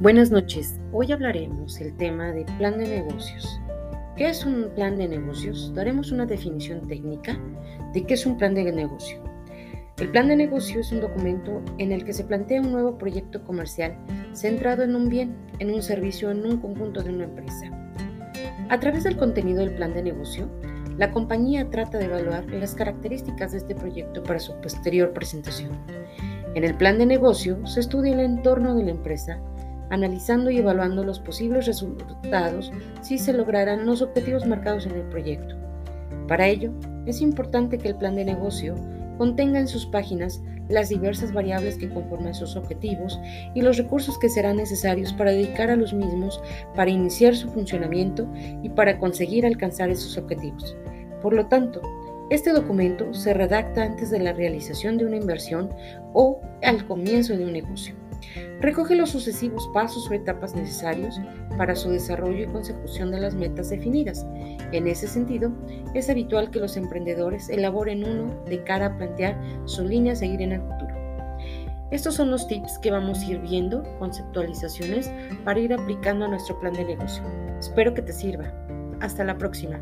Buenas noches. Hoy hablaremos el tema de plan de negocios. ¿Qué es un plan de negocios? Daremos una definición técnica de qué es un plan de negocio. El plan de negocio es un documento en el que se plantea un nuevo proyecto comercial centrado en un bien, en un servicio, en un conjunto de una empresa. A través del contenido del plan de negocio, la compañía trata de evaluar las características de este proyecto para su posterior presentación. En el plan de negocio se estudia el entorno de la empresa, analizando y evaluando los posibles resultados si se lograrán los objetivos marcados en el proyecto. Para ello, es importante que el plan de negocio contenga en sus páginas las diversas variables que conforman sus objetivos y los recursos que serán necesarios para dedicar a los mismos para iniciar su funcionamiento y para conseguir alcanzar esos objetivos. Por lo tanto, este documento se redacta antes de la realización de una inversión o al comienzo de un negocio. Recoge los sucesivos pasos o etapas necesarios para su desarrollo y consecución de las metas definidas. En ese sentido, es habitual que los emprendedores elaboren uno de cara a plantear su línea a seguir en el futuro. Estos son los tips que vamos a ir viendo, conceptualizaciones, para ir aplicando a nuestro plan de negocio. Espero que te sirva. Hasta la próxima.